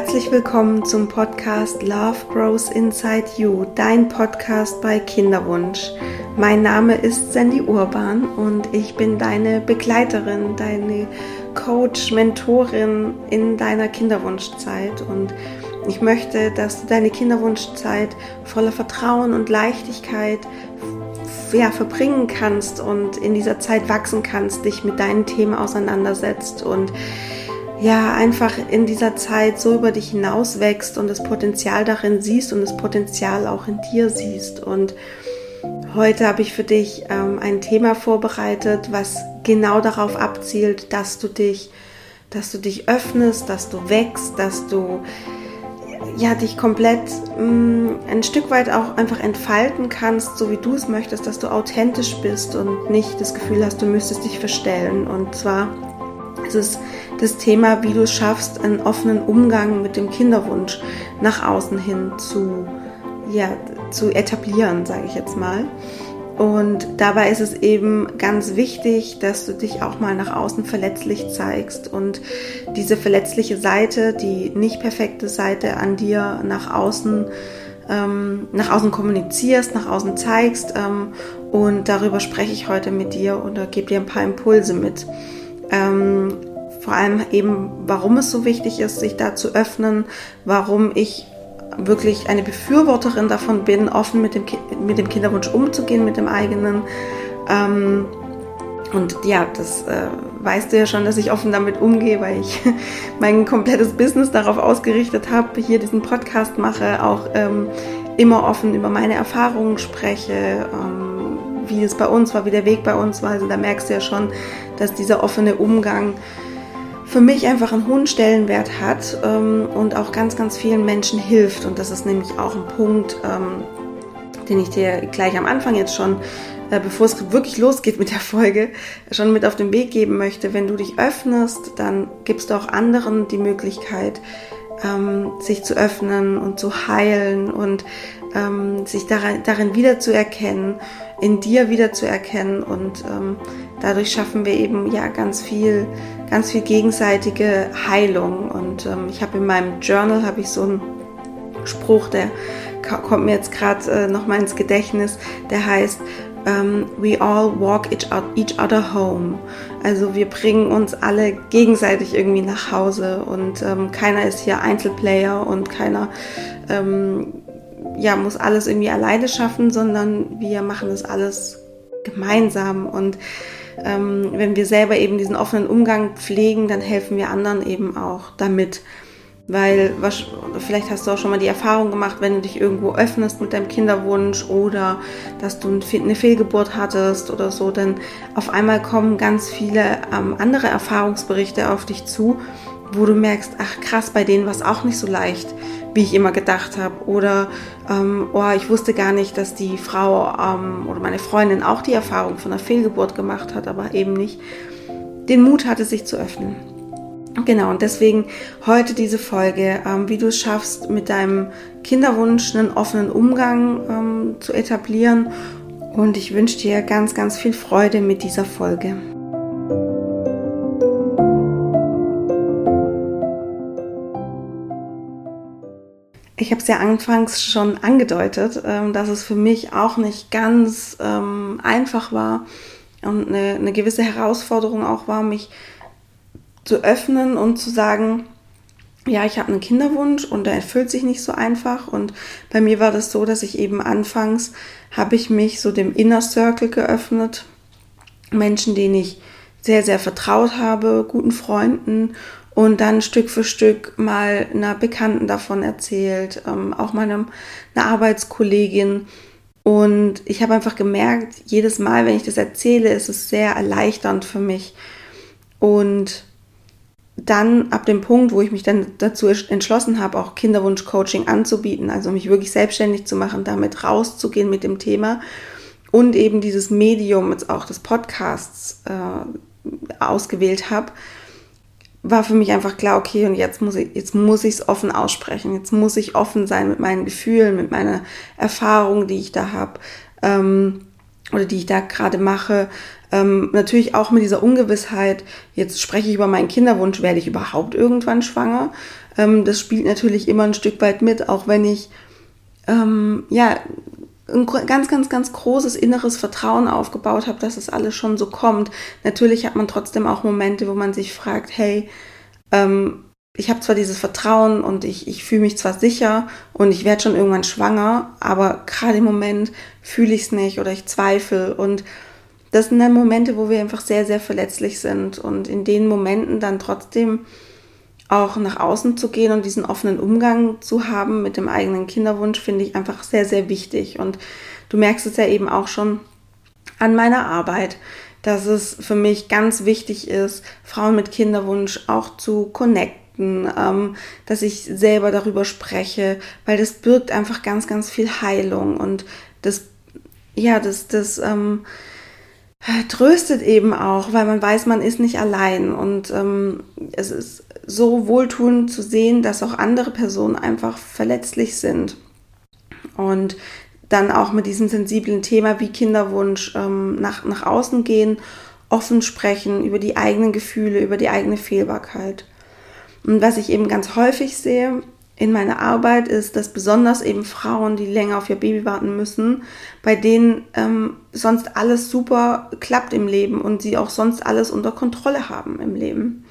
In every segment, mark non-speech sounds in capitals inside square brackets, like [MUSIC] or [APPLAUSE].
Herzlich willkommen zum Podcast Love Grows Inside You, dein Podcast bei Kinderwunsch. Mein Name ist Sandy Urban und ich bin deine Begleiterin, deine Coach, Mentorin in deiner Kinderwunschzeit und ich möchte, dass du deine Kinderwunschzeit voller Vertrauen und Leichtigkeit ja, verbringen kannst und in dieser Zeit wachsen kannst, dich mit deinen Themen auseinandersetzt und ja, einfach in dieser Zeit so über dich hinaus wächst und das Potenzial darin siehst und das Potenzial auch in dir siehst. Und heute habe ich für dich ähm, ein Thema vorbereitet, was genau darauf abzielt, dass du dich, dass du dich öffnest, dass du wächst, dass du ja, dich komplett mh, mm, ein Stück weit auch einfach entfalten kannst, so wie du es möchtest, dass du authentisch bist und nicht das Gefühl hast, du müsstest dich verstellen. Und zwar es das Thema, wie du schaffst, einen offenen Umgang mit dem Kinderwunsch nach außen hin zu, ja, zu etablieren, sage ich jetzt mal. Und dabei ist es eben ganz wichtig, dass du dich auch mal nach außen verletzlich zeigst und diese verletzliche Seite, die nicht perfekte Seite an dir nach außen ähm, nach außen kommunizierst, nach außen zeigst. Ähm, und darüber spreche ich heute mit dir oder gebe dir ein paar Impulse mit. Ähm, vor allem eben, warum es so wichtig ist, sich da zu öffnen, warum ich wirklich eine Befürworterin davon bin, offen mit dem, mit dem Kinderwunsch umzugehen, mit dem eigenen. Ähm, und ja, das äh, weißt du ja schon, dass ich offen damit umgehe, weil ich [LAUGHS] mein komplettes Business darauf ausgerichtet habe, hier diesen Podcast mache, auch ähm, immer offen über meine Erfahrungen spreche, ähm, wie es bei uns war, wie der Weg bei uns war. Also da merkst du ja schon, dass dieser offene Umgang für mich einfach einen hohen Stellenwert hat ähm, und auch ganz, ganz vielen Menschen hilft. Und das ist nämlich auch ein Punkt, ähm, den ich dir gleich am Anfang jetzt schon, äh, bevor es wirklich losgeht mit der Folge, schon mit auf den Weg geben möchte. Wenn du dich öffnest, dann gibst du auch anderen die Möglichkeit, ähm, sich zu öffnen und zu heilen und ähm, sich darin, darin wiederzuerkennen, in dir wiederzuerkennen und ähm, dadurch schaffen wir eben ja ganz viel, ganz viel gegenseitige Heilung. Und ähm, ich habe in meinem Journal habe ich so einen Spruch, der kommt mir jetzt gerade äh, noch mal ins Gedächtnis, der heißt ähm, We all walk each, each other home. Also wir bringen uns alle gegenseitig irgendwie nach Hause und ähm, keiner ist hier Einzelplayer und keiner ähm, ja, muss alles irgendwie alleine schaffen, sondern wir machen das alles gemeinsam und ähm, wenn wir selber eben diesen offenen Umgang pflegen, dann helfen wir anderen eben auch damit. Weil was, vielleicht hast du auch schon mal die Erfahrung gemacht, wenn du dich irgendwo öffnest mit deinem Kinderwunsch oder dass du eine Fehlgeburt hattest oder so, dann auf einmal kommen ganz viele ähm, andere Erfahrungsberichte auf dich zu, wo du merkst, ach krass, bei denen war es auch nicht so leicht wie ich immer gedacht habe. Oder, ähm, oh, ich wusste gar nicht, dass die Frau ähm, oder meine Freundin auch die Erfahrung von einer Fehlgeburt gemacht hat, aber eben nicht den Mut hatte, sich zu öffnen. Genau, und deswegen heute diese Folge, ähm, wie du es schaffst, mit deinem Kinderwunsch einen offenen Umgang ähm, zu etablieren. Und ich wünsche dir ganz, ganz viel Freude mit dieser Folge. Ich habe es ja anfangs schon angedeutet, ähm, dass es für mich auch nicht ganz ähm, einfach war und eine, eine gewisse Herausforderung auch war, mich zu öffnen und zu sagen, ja, ich habe einen Kinderwunsch und der erfüllt sich nicht so einfach. Und bei mir war das so, dass ich eben anfangs habe ich mich so dem Inner Circle geöffnet. Menschen, denen ich sehr, sehr vertraut habe, guten Freunden und dann Stück für Stück mal einer Bekannten davon erzählt, ähm, auch meinem einer Arbeitskollegin. Und ich habe einfach gemerkt, jedes Mal, wenn ich das erzähle, ist es sehr erleichternd für mich. Und dann ab dem Punkt, wo ich mich dann dazu entschlossen habe, auch Kinderwunsch-Coaching anzubieten, also mich wirklich selbstständig zu machen, damit rauszugehen mit dem Thema und eben dieses Medium, jetzt auch des Podcasts äh, ausgewählt habe, war für mich einfach klar, okay, und jetzt muss ich, jetzt muss ich es offen aussprechen. Jetzt muss ich offen sein mit meinen Gefühlen, mit meiner Erfahrung, die ich da habe. Ähm, oder die ich da gerade mache. Ähm, natürlich auch mit dieser Ungewissheit, jetzt spreche ich über meinen Kinderwunsch, werde ich überhaupt irgendwann schwanger? Ähm, das spielt natürlich immer ein Stück weit mit, auch wenn ich ähm, ja ein ganz, ganz, ganz großes inneres Vertrauen aufgebaut habe, dass es alles schon so kommt. Natürlich hat man trotzdem auch Momente, wo man sich fragt, hey, ähm, ich habe zwar dieses Vertrauen und ich, ich fühle mich zwar sicher und ich werde schon irgendwann schwanger, aber gerade im Moment fühle ich es nicht oder ich zweifle. Und das sind dann Momente, wo wir einfach sehr, sehr verletzlich sind. Und in den Momenten dann trotzdem auch nach außen zu gehen und diesen offenen Umgang zu haben mit dem eigenen Kinderwunsch, finde ich einfach sehr, sehr wichtig. Und du merkst es ja eben auch schon an meiner Arbeit, dass es für mich ganz wichtig ist, Frauen mit Kinderwunsch auch zu connecten, ähm, dass ich selber darüber spreche, weil das birgt einfach ganz, ganz viel Heilung und das, ja, das, das, ähm, tröstet eben auch, weil man weiß, man ist nicht allein und ähm, es ist so wohltuend zu sehen, dass auch andere Personen einfach verletzlich sind und dann auch mit diesem sensiblen Thema wie Kinderwunsch ähm, nach, nach außen gehen, offen sprechen über die eigenen Gefühle, über die eigene Fehlbarkeit. Und was ich eben ganz häufig sehe, in meiner Arbeit ist, dass besonders eben Frauen, die länger auf ihr Baby warten müssen, bei denen ähm, sonst alles super klappt im Leben und sie auch sonst alles unter Kontrolle haben im Leben.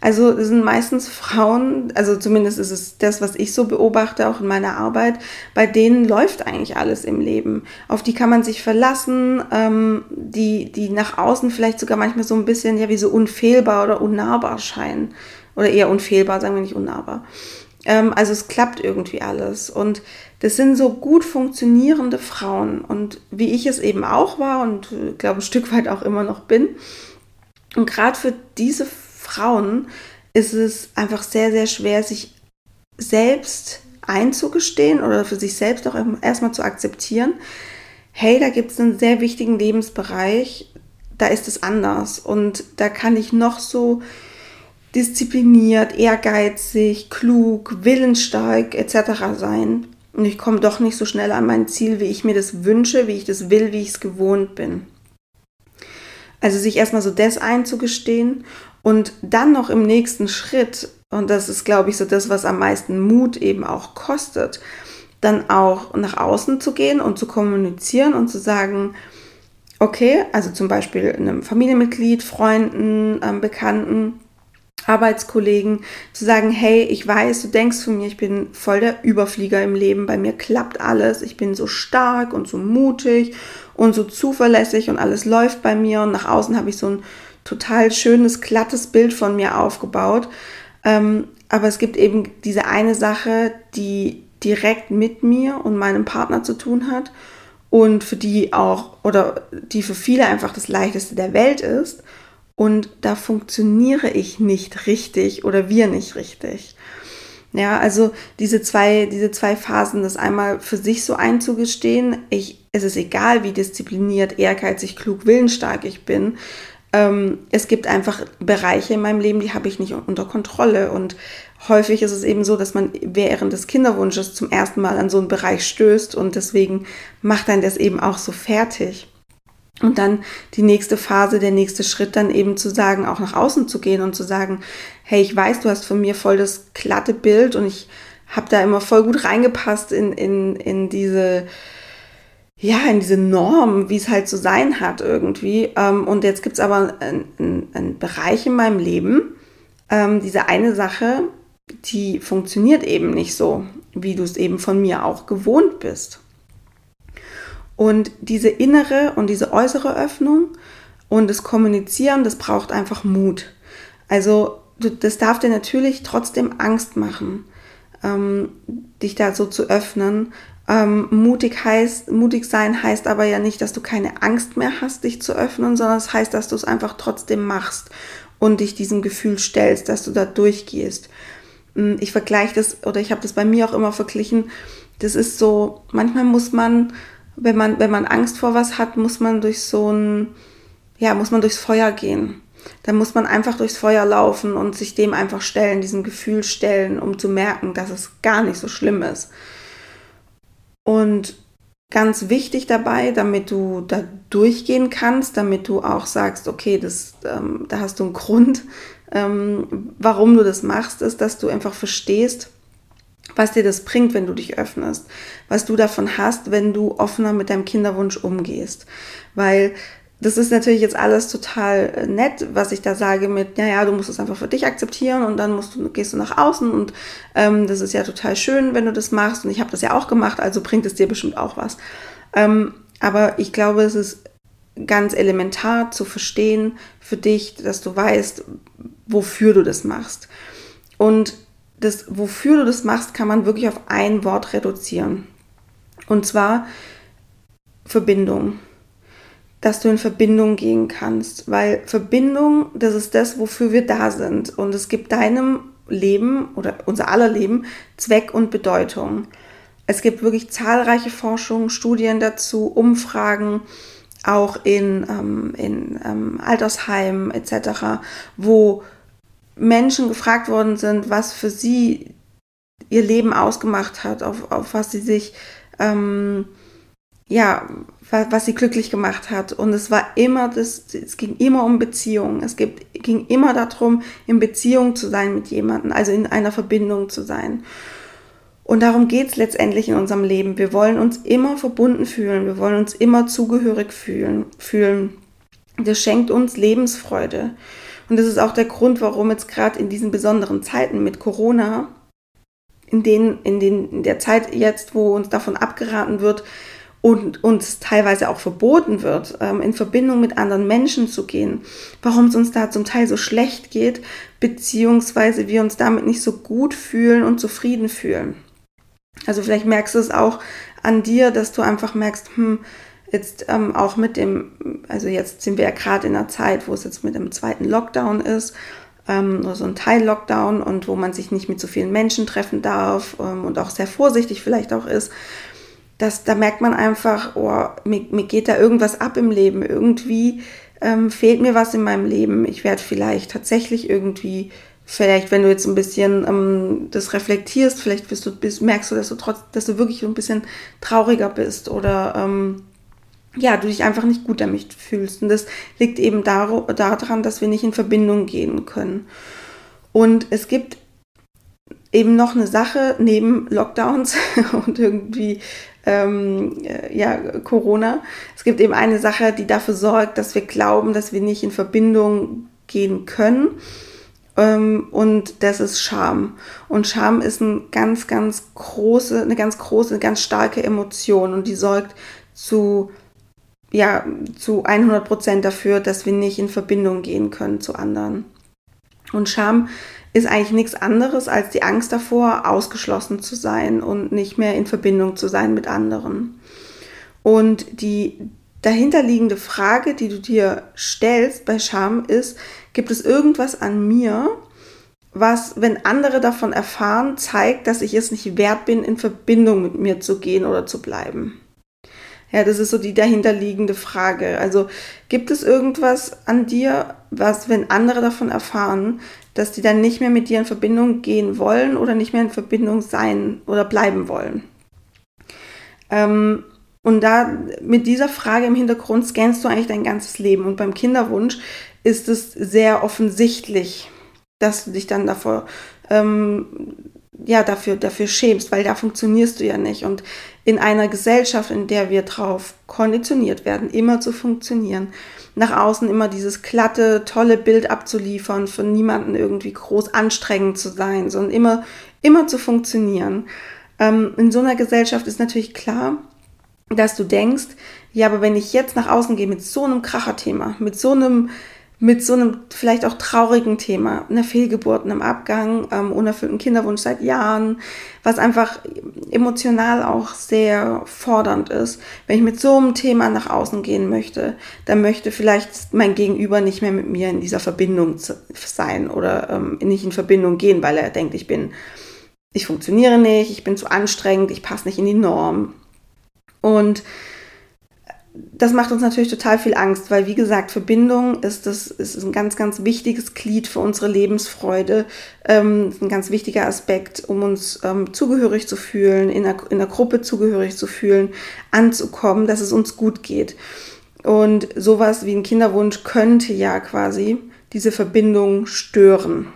Also es sind meistens Frauen, also zumindest ist es das, was ich so beobachte, auch in meiner Arbeit, bei denen läuft eigentlich alles im Leben. Auf die kann man sich verlassen, ähm, die, die nach außen vielleicht sogar manchmal so ein bisschen ja wie so unfehlbar oder unnahbar scheinen. Oder eher unfehlbar, sagen wir nicht unnahbar. Ähm, also es klappt irgendwie alles. Und das sind so gut funktionierende Frauen. Und wie ich es eben auch war und äh, glaube ein Stück weit auch immer noch bin. Und gerade für diese Frauen ist es einfach sehr, sehr schwer, sich selbst einzugestehen oder für sich selbst auch erstmal zu akzeptieren, hey, da gibt es einen sehr wichtigen Lebensbereich, da ist es anders und da kann ich noch so diszipliniert, ehrgeizig, klug, willensstark etc. sein. Und ich komme doch nicht so schnell an mein Ziel, wie ich mir das wünsche, wie ich das will, wie ich es gewohnt bin. Also sich erstmal so das einzugestehen und dann noch im nächsten Schritt, und das ist, glaube ich, so das, was am meisten Mut eben auch kostet, dann auch nach außen zu gehen und zu kommunizieren und zu sagen, okay, also zum Beispiel einem Familienmitglied, Freunden, ähm, Bekannten, Arbeitskollegen zu sagen, hey, ich weiß, du denkst von mir, ich bin voll der Überflieger im Leben, bei mir klappt alles, ich bin so stark und so mutig und so zuverlässig und alles läuft bei mir und nach außen habe ich so ein total schönes, glattes Bild von mir aufgebaut. Ähm, aber es gibt eben diese eine Sache, die direkt mit mir und meinem Partner zu tun hat und für die auch oder die für viele einfach das leichteste der Welt ist und da funktioniere ich nicht richtig oder wir nicht richtig. Ja, also diese zwei, diese zwei Phasen, das einmal für sich so einzugestehen, ich, es ist egal, wie diszipliniert, ehrgeizig, klug, willensstark ich bin. Ähm, es gibt einfach Bereiche in meinem Leben, die habe ich nicht unter Kontrolle. Und häufig ist es eben so, dass man während des Kinderwunsches zum ersten Mal an so einen Bereich stößt und deswegen macht dann das eben auch so fertig. Und dann die nächste Phase, der nächste Schritt dann eben zu sagen, auch nach außen zu gehen und zu sagen, hey, ich weiß, du hast von mir voll das glatte Bild und ich habe da immer voll gut reingepasst in, in, in diese, ja, in diese Norm, wie es halt zu so sein hat irgendwie. Ähm, und jetzt gibt's aber einen, einen Bereich in meinem Leben, ähm, diese eine Sache, die funktioniert eben nicht so, wie du es eben von mir auch gewohnt bist. Und diese innere und diese äußere Öffnung und das Kommunizieren, das braucht einfach Mut. Also das darf dir natürlich trotzdem Angst machen, ähm, dich da so zu öffnen. Ähm, mutig heißt, mutig sein heißt aber ja nicht, dass du keine Angst mehr hast, dich zu öffnen, sondern es das heißt, dass du es einfach trotzdem machst und dich diesem Gefühl stellst, dass du da durchgehst. Hm, ich vergleiche das oder ich habe das bei mir auch immer verglichen. Das ist so, manchmal muss man wenn man, wenn man Angst vor was hat, muss man durch so ein, ja, muss man durchs Feuer gehen. Da muss man einfach durchs Feuer laufen und sich dem einfach stellen, diesem Gefühl stellen, um zu merken, dass es gar nicht so schlimm ist. Und ganz wichtig dabei, damit du da durchgehen kannst, damit du auch sagst, okay, das, ähm, da hast du einen Grund, [LAUGHS] ähm, warum du das machst, ist, dass du einfach verstehst, was dir das bringt, wenn du dich öffnest, was du davon hast, wenn du offener mit deinem Kinderwunsch umgehst. Weil das ist natürlich jetzt alles total äh, nett, was ich da sage mit, naja, du musst es einfach für dich akzeptieren und dann musst du, gehst du nach außen und ähm, das ist ja total schön, wenn du das machst und ich habe das ja auch gemacht, also bringt es dir bestimmt auch was. Ähm, aber ich glaube, es ist ganz elementar zu verstehen für dich, dass du weißt, wofür du das machst. Und das, wofür du das machst, kann man wirklich auf ein Wort reduzieren. Und zwar Verbindung dass du in Verbindung gehen kannst, weil Verbindung, das ist das, wofür wir da sind. Und es gibt deinem Leben oder unser aller Leben Zweck und Bedeutung. Es gibt wirklich zahlreiche Forschungen, Studien dazu, Umfragen, auch in, ähm, in ähm, Altersheimen etc., wo Menschen gefragt worden sind, was für sie ihr Leben ausgemacht hat, auf, auf was sie sich ähm, ja, was sie glücklich gemacht hat. Und es war immer das, es ging immer um Beziehungen. Es gibt, ging immer darum, in Beziehung zu sein mit jemandem, also in einer Verbindung zu sein. Und darum geht es letztendlich in unserem Leben. Wir wollen uns immer verbunden fühlen. Wir wollen uns immer zugehörig fühlen. fühlen. Das schenkt uns Lebensfreude. Und das ist auch der Grund, warum jetzt gerade in diesen besonderen Zeiten mit Corona, in, den, in, den, in der Zeit jetzt, wo uns davon abgeraten wird, und uns teilweise auch verboten wird, ähm, in Verbindung mit anderen Menschen zu gehen, warum es uns da zum Teil so schlecht geht, beziehungsweise wir uns damit nicht so gut fühlen und zufrieden fühlen. Also vielleicht merkst du es auch an dir, dass du einfach merkst, hm, jetzt ähm, auch mit dem, also jetzt sind wir ja gerade in einer Zeit, wo es jetzt mit dem zweiten Lockdown ist, ähm, oder so ein Teil-Lockdown und wo man sich nicht mit so vielen Menschen treffen darf ähm, und auch sehr vorsichtig vielleicht auch ist das, da merkt man einfach, oh, mir, mir geht da irgendwas ab im Leben. Irgendwie ähm, fehlt mir was in meinem Leben. Ich werde vielleicht tatsächlich irgendwie, vielleicht, wenn du jetzt ein bisschen ähm, das reflektierst, vielleicht bist du, bist, merkst du, dass du trotz, dass du wirklich ein bisschen trauriger bist oder ähm, ja, du dich einfach nicht gut damit fühlst. Und das liegt eben daran, dass wir nicht in Verbindung gehen können. Und es gibt eben noch eine Sache neben Lockdowns [LAUGHS] und irgendwie ähm, äh, ja, Corona. Es gibt eben eine Sache, die dafür sorgt, dass wir glauben, dass wir nicht in Verbindung gehen können. Ähm, und das ist Scham. Und Scham ist ein ganz, ganz große, eine ganz große, eine ganz starke Emotion und die sorgt zu ja, zu 100 Prozent dafür, dass wir nicht in Verbindung gehen können zu anderen. Und Scham ist eigentlich nichts anderes als die Angst davor, ausgeschlossen zu sein und nicht mehr in Verbindung zu sein mit anderen. Und die dahinterliegende Frage, die du dir stellst bei Scham ist, gibt es irgendwas an mir, was, wenn andere davon erfahren, zeigt, dass ich es nicht wert bin, in Verbindung mit mir zu gehen oder zu bleiben? Ja, das ist so die dahinterliegende Frage. Also gibt es irgendwas an dir, was, wenn andere davon erfahren, dass die dann nicht mehr mit dir in Verbindung gehen wollen oder nicht mehr in Verbindung sein oder bleiben wollen? Ähm, und da mit dieser Frage im Hintergrund scannst du eigentlich dein ganzes Leben. Und beim Kinderwunsch ist es sehr offensichtlich, dass du dich dann davor ähm, ja, dafür, dafür schämst, weil da funktionierst du ja nicht. Und in einer Gesellschaft, in der wir drauf konditioniert werden, immer zu funktionieren, nach außen immer dieses glatte, tolle Bild abzuliefern, für niemanden irgendwie groß anstrengend zu sein, sondern immer, immer zu funktionieren. Ähm, in so einer Gesellschaft ist natürlich klar, dass du denkst, ja, aber wenn ich jetzt nach außen gehe mit so einem Kracherthema, mit so einem mit so einem vielleicht auch traurigen Thema, einer Fehlgeburt, einem Abgang, ähm, unerfüllten Kinderwunsch seit Jahren, was einfach emotional auch sehr fordernd ist. Wenn ich mit so einem Thema nach außen gehen möchte, dann möchte vielleicht mein Gegenüber nicht mehr mit mir in dieser Verbindung sein oder ähm, nicht in Verbindung gehen, weil er denkt, ich bin, ich funktioniere nicht, ich bin zu anstrengend, ich passe nicht in die Norm. Und das macht uns natürlich total viel Angst, weil wie gesagt, Verbindung ist das ist ein ganz, ganz wichtiges Glied für unsere Lebensfreude, ähm, ein ganz wichtiger Aspekt, um uns ähm, zugehörig zu fühlen, in einer, in einer Gruppe zugehörig zu fühlen, anzukommen, dass es uns gut geht. Und sowas wie ein Kinderwunsch könnte ja quasi diese Verbindung stören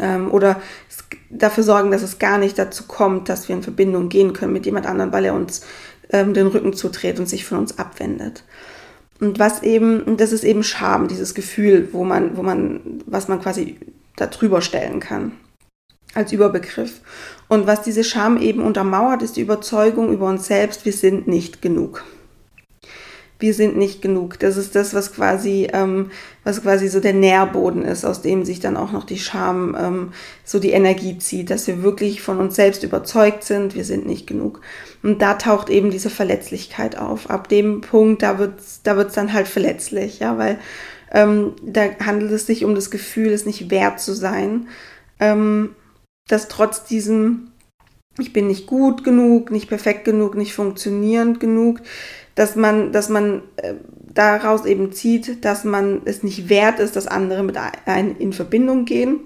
ähm, oder dafür sorgen, dass es gar nicht dazu kommt, dass wir in Verbindung gehen können mit jemand anderem, weil er uns ähm, den Rücken zudreht und sich von uns abwendet. Und was eben, das ist eben Scham, dieses Gefühl, wo man, wo man, was man quasi da drüber stellen kann als Überbegriff. Und was diese Scham eben untermauert, ist die Überzeugung über uns selbst, wir sind nicht genug wir sind nicht genug. Das ist das, was quasi, ähm, was quasi so der Nährboden ist, aus dem sich dann auch noch die Scham, ähm, so die Energie zieht, dass wir wirklich von uns selbst überzeugt sind, wir sind nicht genug. Und da taucht eben diese Verletzlichkeit auf. Ab dem Punkt, da wird's, da wird's dann halt verletzlich, ja, weil ähm, da handelt es sich um das Gefühl, es nicht wert zu sein, ähm, dass trotz diesem ich bin nicht gut genug, nicht perfekt genug, nicht funktionierend genug, dass man, dass man äh, daraus eben zieht, dass man es nicht wert ist, dass andere mit einem in Verbindung gehen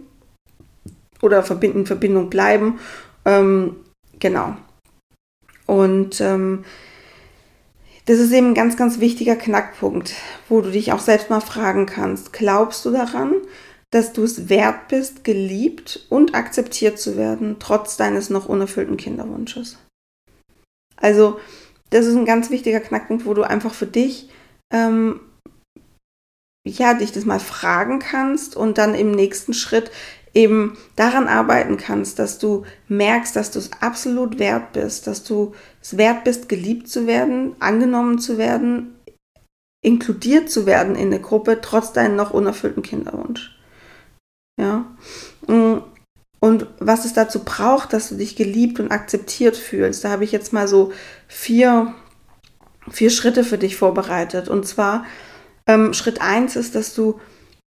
oder in Verbindung bleiben. Ähm, genau. Und ähm, das ist eben ein ganz, ganz wichtiger Knackpunkt, wo du dich auch selbst mal fragen kannst, glaubst du daran, dass du es wert bist, geliebt und akzeptiert zu werden, trotz deines noch unerfüllten Kinderwunsches? Also, das ist ein ganz wichtiger Knackpunkt, wo du einfach für dich ähm, ja, dich das mal fragen kannst und dann im nächsten Schritt eben daran arbeiten kannst, dass du merkst, dass du es absolut wert bist, dass du es wert bist, geliebt zu werden, angenommen zu werden, inkludiert zu werden in eine Gruppe, trotz deinen noch unerfüllten Kinderwunsch. Und was es dazu braucht, dass du dich geliebt und akzeptiert fühlst. Da habe ich jetzt mal so vier, vier Schritte für dich vorbereitet. Und zwar, ähm, Schritt eins ist, dass du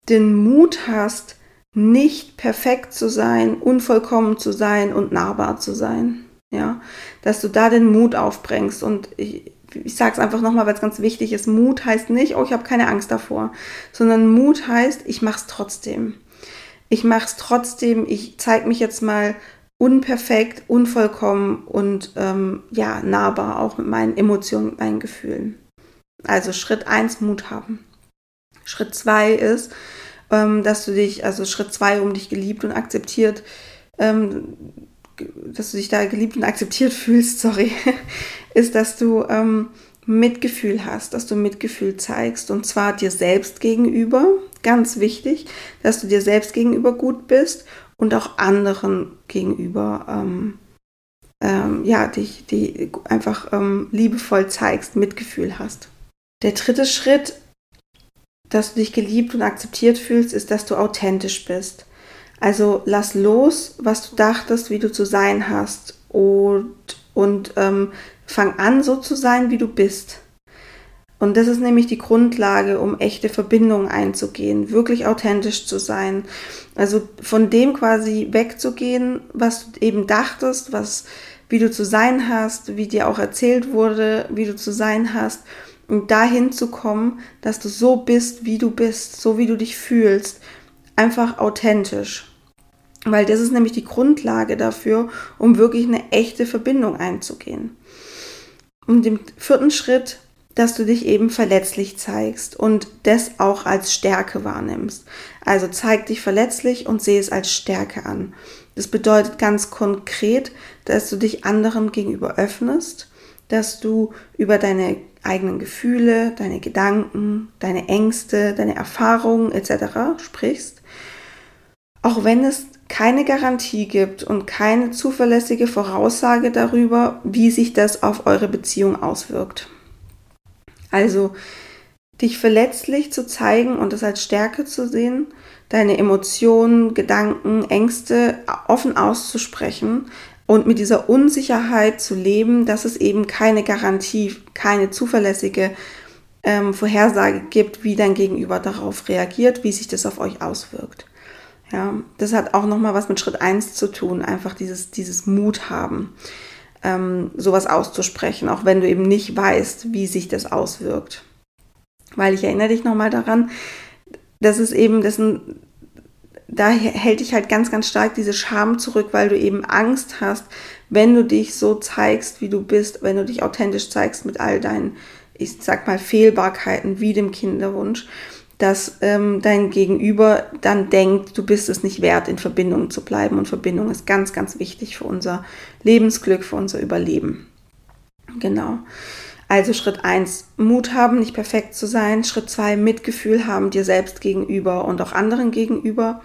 den Mut hast, nicht perfekt zu sein, unvollkommen zu sein und nahbar zu sein. Ja, dass du da den Mut aufbringst. Und ich, ich sage es einfach nochmal, weil es ganz wichtig ist. Mut heißt nicht, oh, ich habe keine Angst davor, sondern Mut heißt, ich mache es trotzdem ich mache es trotzdem, ich zeige mich jetzt mal unperfekt, unvollkommen und ähm, ja, nahbar, auch mit meinen Emotionen, mit meinen Gefühlen. Also Schritt 1, Mut haben. Schritt 2 ist, ähm, dass du dich, also Schritt 2, um dich geliebt und akzeptiert, ähm, dass du dich da geliebt und akzeptiert [LAUGHS] fühlst, sorry, ist, dass du ähm, Mitgefühl hast, dass du Mitgefühl zeigst und zwar dir selbst gegenüber, ganz wichtig, dass du dir selbst gegenüber gut bist und auch anderen gegenüber ähm, ähm, ja, dich die einfach ähm, liebevoll zeigst, Mitgefühl hast. Der dritte Schritt, dass du dich geliebt und akzeptiert fühlst, ist, dass du authentisch bist. Also lass los, was du dachtest, wie du zu sein hast und, und ähm, Fang an, so zu sein, wie du bist. Und das ist nämlich die Grundlage, um echte Verbindungen einzugehen, wirklich authentisch zu sein. Also von dem quasi wegzugehen, was du eben dachtest, was, wie du zu sein hast, wie dir auch erzählt wurde, wie du zu sein hast, und dahin zu kommen, dass du so bist, wie du bist, so wie du dich fühlst. Einfach authentisch. Weil das ist nämlich die Grundlage dafür, um wirklich eine echte Verbindung einzugehen. Und im vierten Schritt, dass du dich eben verletzlich zeigst und das auch als Stärke wahrnimmst. Also zeig dich verletzlich und sehe es als Stärke an. Das bedeutet ganz konkret, dass du dich anderen gegenüber öffnest, dass du über deine eigenen Gefühle, deine Gedanken, deine Ängste, deine Erfahrungen etc. sprichst, auch wenn es keine Garantie gibt und keine zuverlässige Voraussage darüber, wie sich das auf eure Beziehung auswirkt. Also dich verletzlich zu zeigen und das als Stärke zu sehen, deine Emotionen, Gedanken, Ängste offen auszusprechen und mit dieser Unsicherheit zu leben, dass es eben keine Garantie, keine zuverlässige ähm, Vorhersage gibt, wie dein Gegenüber darauf reagiert, wie sich das auf euch auswirkt. Ja, das hat auch nochmal was mit Schritt 1 zu tun, einfach dieses, dieses Mut haben. ähm, sowas auszusprechen, auch wenn du eben nicht weißt, wie sich das auswirkt. Weil ich erinnere dich nochmal daran, das ist eben, das ein, da hält dich halt ganz, ganz stark diese Scham zurück, weil du eben Angst hast, wenn du dich so zeigst, wie du bist, wenn du dich authentisch zeigst mit all deinen, ich sag mal, Fehlbarkeiten wie dem Kinderwunsch, dass ähm, dein Gegenüber dann denkt, du bist es nicht wert, in Verbindung zu bleiben. Und Verbindung ist ganz, ganz wichtig für unser Lebensglück, für unser Überleben. Genau. Also Schritt 1, Mut haben, nicht perfekt zu sein. Schritt 2, Mitgefühl haben dir selbst gegenüber und auch anderen gegenüber.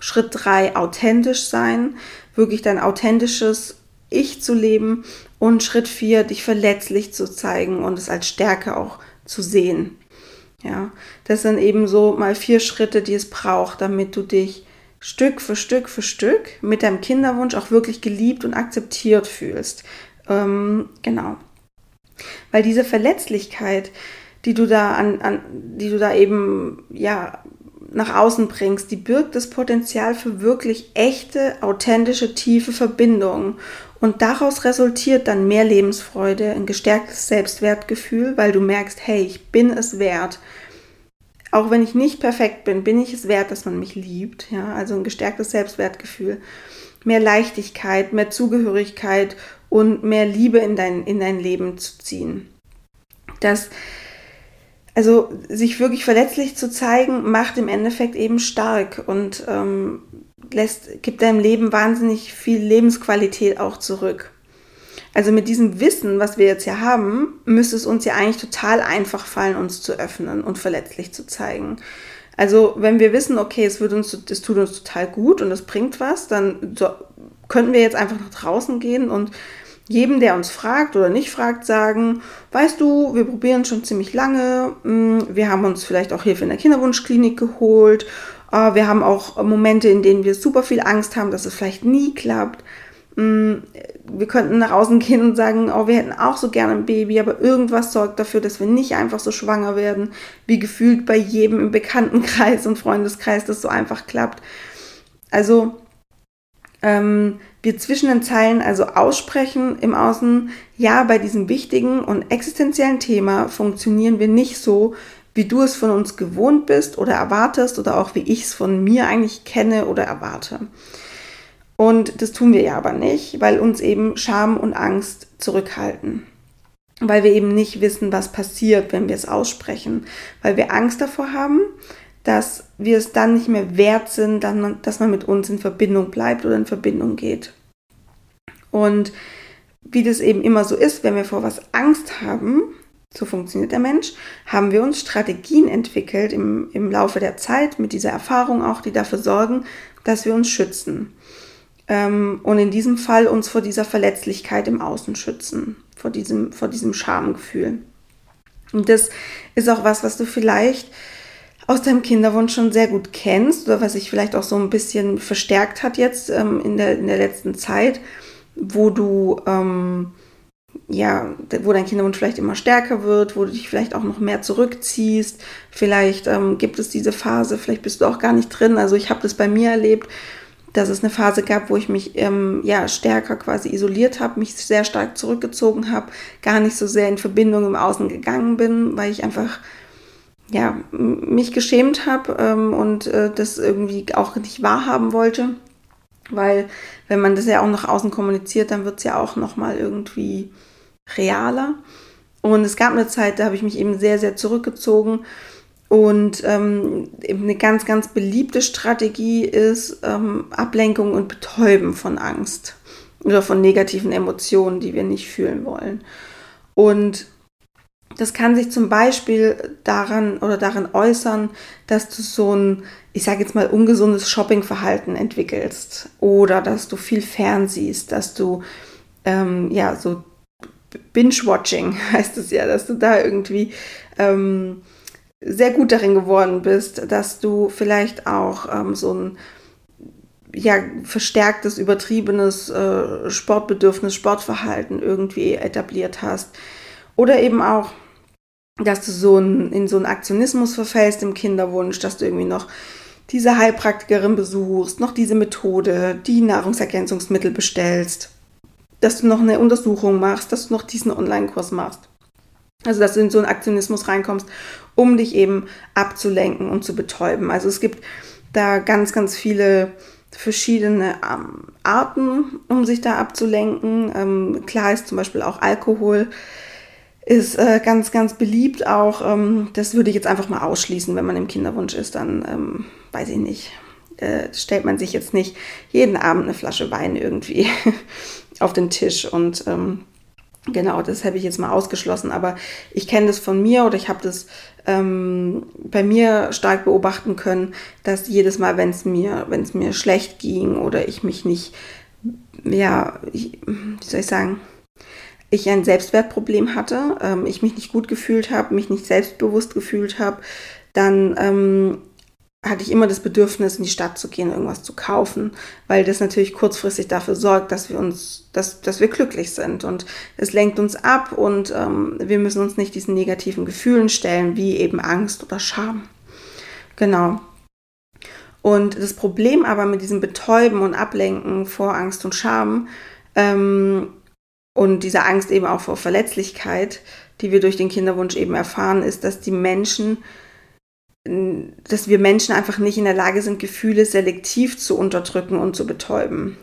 Schritt 3, authentisch sein, wirklich dein authentisches Ich zu leben. Und Schritt 4, dich verletzlich zu zeigen und es als Stärke auch zu sehen. Ja, das sind eben so mal vier Schritte, die es braucht, damit du dich Stück für Stück für Stück mit deinem Kinderwunsch auch wirklich geliebt und akzeptiert fühlst. Ähm, genau. Weil diese Verletzlichkeit, die du da an, an, die du da eben, ja, nach außen bringst, die birgt das Potenzial für wirklich echte, authentische, tiefe Verbindungen. Und daraus resultiert dann mehr Lebensfreude, ein gestärktes Selbstwertgefühl, weil du merkst, hey, ich bin es wert. Auch wenn ich nicht perfekt bin, bin ich es wert, dass man mich liebt. Ja, also ein gestärktes Selbstwertgefühl, mehr Leichtigkeit, mehr Zugehörigkeit und mehr Liebe in dein, in dein Leben zu ziehen. Das, also sich wirklich verletzlich zu zeigen, macht im Endeffekt eben stark und ähm, lässt, gibt deinem Leben wahnsinnig viel Lebensqualität auch zurück. Also mit diesem Wissen, was wir jetzt ja haben, müsste es uns ja eigentlich total einfach fallen, uns zu öffnen und verletzlich zu zeigen. Also wenn wir wissen, okay, es wird uns, es tut uns total gut und es bringt was, dann so, könnten wir jetzt einfach nach draußen gehen und jedem, der uns fragt oder nicht fragt, sagen, weißt du, wir probieren schon ziemlich lange, hm, wir haben uns vielleicht auch Hilfe in der Kinderwunschklinik geholt, wir haben auch Momente, in denen wir super viel Angst haben, dass es vielleicht nie klappt. Hm, wir könnten nach außen gehen und sagen, oh, wir hätten auch so gerne ein Baby, aber irgendwas sorgt dafür, dass wir nicht einfach so schwanger werden, wie gefühlt bei jedem im Bekanntenkreis und Freundeskreis das so einfach klappt. Also ähm, wir zwischen den Zeilen also aussprechen im Außen, ja, bei diesem wichtigen und existenziellen Thema funktionieren wir nicht so, wie du es von uns gewohnt bist oder erwartest oder auch wie ich es von mir eigentlich kenne oder erwarte. Und das tun wir ja aber nicht, weil uns eben Scham und Angst zurückhalten. Weil wir eben nicht wissen, was passiert, wenn wir es aussprechen. Weil wir Angst davor haben, dass wir es dann nicht mehr wert sind, dass man, mit uns in Verbindung bleibt oder in Verbindung geht. Und wie das eben immer so ist, wenn wir vor was Angst haben, so funktioniert der Mensch, haben wir uns Strategien entwickelt im, im Laufe der Zeit, mit dieser Erfahrung auch, die dafür sorgen, dass wir uns schützen. Ähm, und in diesem Fall uns vor dieser Verletzlichkeit im Außen schützen, vor diesem, vor diesem Schamgefühl. Und das ist auch was, was du vielleicht aus deinem Kinderwunsch schon sehr gut kennst oder was sich vielleicht auch so ein bisschen verstärkt hat jetzt ähm, in, der, in der letzten Zeit, wo du ähm, ja, wo dein Kinderwunsch vielleicht immer stärker wird, wo du dich vielleicht auch noch mehr zurückziehst. Vielleicht ähm, gibt es diese Phase, vielleicht bist du auch gar nicht drin. Also ich habe das bei mir erlebt, dass es eine Phase gab, wo ich mich ähm, ja stärker quasi isoliert habe, mich sehr stark zurückgezogen habe, gar nicht so sehr in Verbindung im Außen gegangen bin, weil ich einfach ja, mich geschämt habe ähm, und äh, das irgendwie auch nicht wahrhaben wollte. Weil wenn man das ja auch nach außen kommuniziert, dann wird es ja auch nochmal irgendwie realer. Und es gab eine Zeit, da habe ich mich eben sehr, sehr zurückgezogen. Und ähm, eine ganz, ganz beliebte Strategie ist ähm, Ablenkung und Betäuben von Angst oder von negativen Emotionen, die wir nicht fühlen wollen. Und das kann sich zum Beispiel daran oder darin äußern, dass du so ein, ich sage jetzt mal, ungesundes Shoppingverhalten entwickelst oder dass du viel fernsiehst, dass du ähm, ja so Binge-Watching [LAUGHS] heißt es ja, dass du da irgendwie ähm, sehr gut darin geworden bist, dass du vielleicht auch ähm, so ein ja, verstärktes, übertriebenes äh, Sportbedürfnis, Sportverhalten irgendwie etabliert hast. Oder eben auch dass du so ein, in so einen Aktionismus verfällst im Kinderwunsch, dass du irgendwie noch diese Heilpraktikerin besuchst, noch diese Methode, die Nahrungsergänzungsmittel bestellst, dass du noch eine Untersuchung machst, dass du noch diesen Online-Kurs machst. Also, dass du in so einen Aktionismus reinkommst, um dich eben abzulenken und zu betäuben. Also, es gibt da ganz, ganz viele verschiedene ähm, Arten, um sich da abzulenken. Ähm, klar ist zum Beispiel auch Alkohol ist äh, ganz, ganz beliebt auch. Ähm, das würde ich jetzt einfach mal ausschließen, wenn man im Kinderwunsch ist, dann ähm, weiß ich nicht. Äh, stellt man sich jetzt nicht jeden Abend eine Flasche Wein irgendwie [LAUGHS] auf den Tisch und ähm, Genau, das habe ich jetzt mal ausgeschlossen, aber ich kenne das von mir oder ich habe das ähm, bei mir stark beobachten können, dass jedes Mal, wenn es mir, wenn es mir schlecht ging oder ich mich nicht, ja, ich, wie soll ich sagen, ich ein Selbstwertproblem hatte, ähm, ich mich nicht gut gefühlt habe, mich nicht selbstbewusst gefühlt habe, dann ähm, hatte ich immer das Bedürfnis, in die Stadt zu gehen, irgendwas zu kaufen, weil das natürlich kurzfristig dafür sorgt, dass wir uns, dass, dass wir glücklich sind und es lenkt uns ab und ähm, wir müssen uns nicht diesen negativen Gefühlen stellen, wie eben Angst oder Scham. Genau. Und das Problem aber mit diesem Betäuben und Ablenken vor Angst und Scham ähm, und dieser Angst eben auch vor Verletzlichkeit, die wir durch den Kinderwunsch eben erfahren, ist, dass die Menschen dass wir Menschen einfach nicht in der Lage sind, Gefühle selektiv zu unterdrücken und zu betäuben.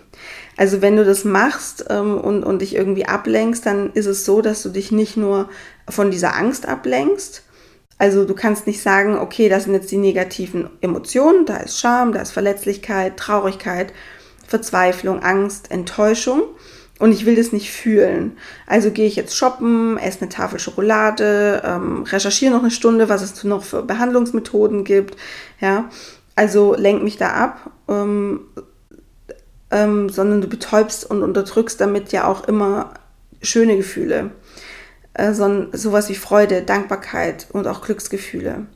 Also wenn du das machst ähm, und, und dich irgendwie ablenkst, dann ist es so, dass du dich nicht nur von dieser Angst ablenkst. Also du kannst nicht sagen, okay, das sind jetzt die negativen Emotionen, da ist Scham, da ist Verletzlichkeit, Traurigkeit, Verzweiflung, Angst, Enttäuschung und ich will das nicht fühlen. Also gehe ich jetzt shoppen, esse eine Tafel Schokolade, ähm, recherchiere noch eine Stunde, was es noch für Behandlungsmethoden gibt. Ja, also lenk mich da ab, ähm, ähm, sondern du betäubst und unterdrückst damit ja auch immer schöne Gefühle. Äh, so, sowas wie Freude, Dankbarkeit und auch Glücksgefühle